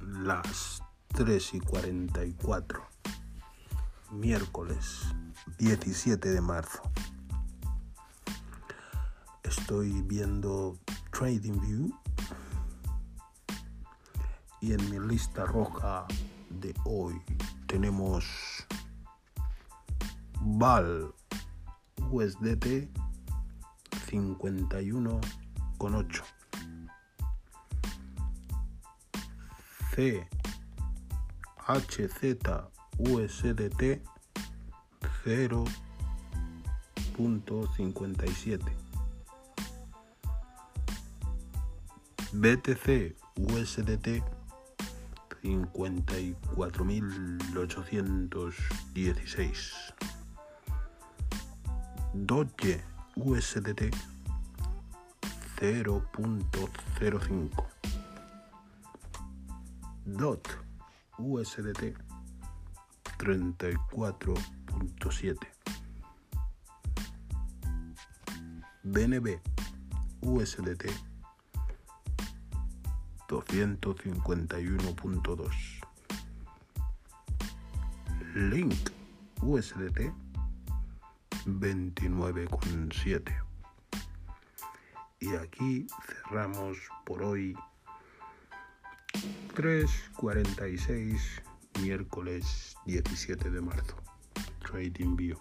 las 3 y 44, miércoles 17 de marzo. Estoy viendo TradingView y en mi lista roja de hoy tenemos Val USDT 51,8 C HZ USDT 0.57 BTC USDT 54.816 Doge USDT 0.05 DOT USDT 34.7 BNB USDT 251.2 Link USDT 29,7 y aquí cerramos por hoy 3.46 miércoles 17 de marzo. Trading View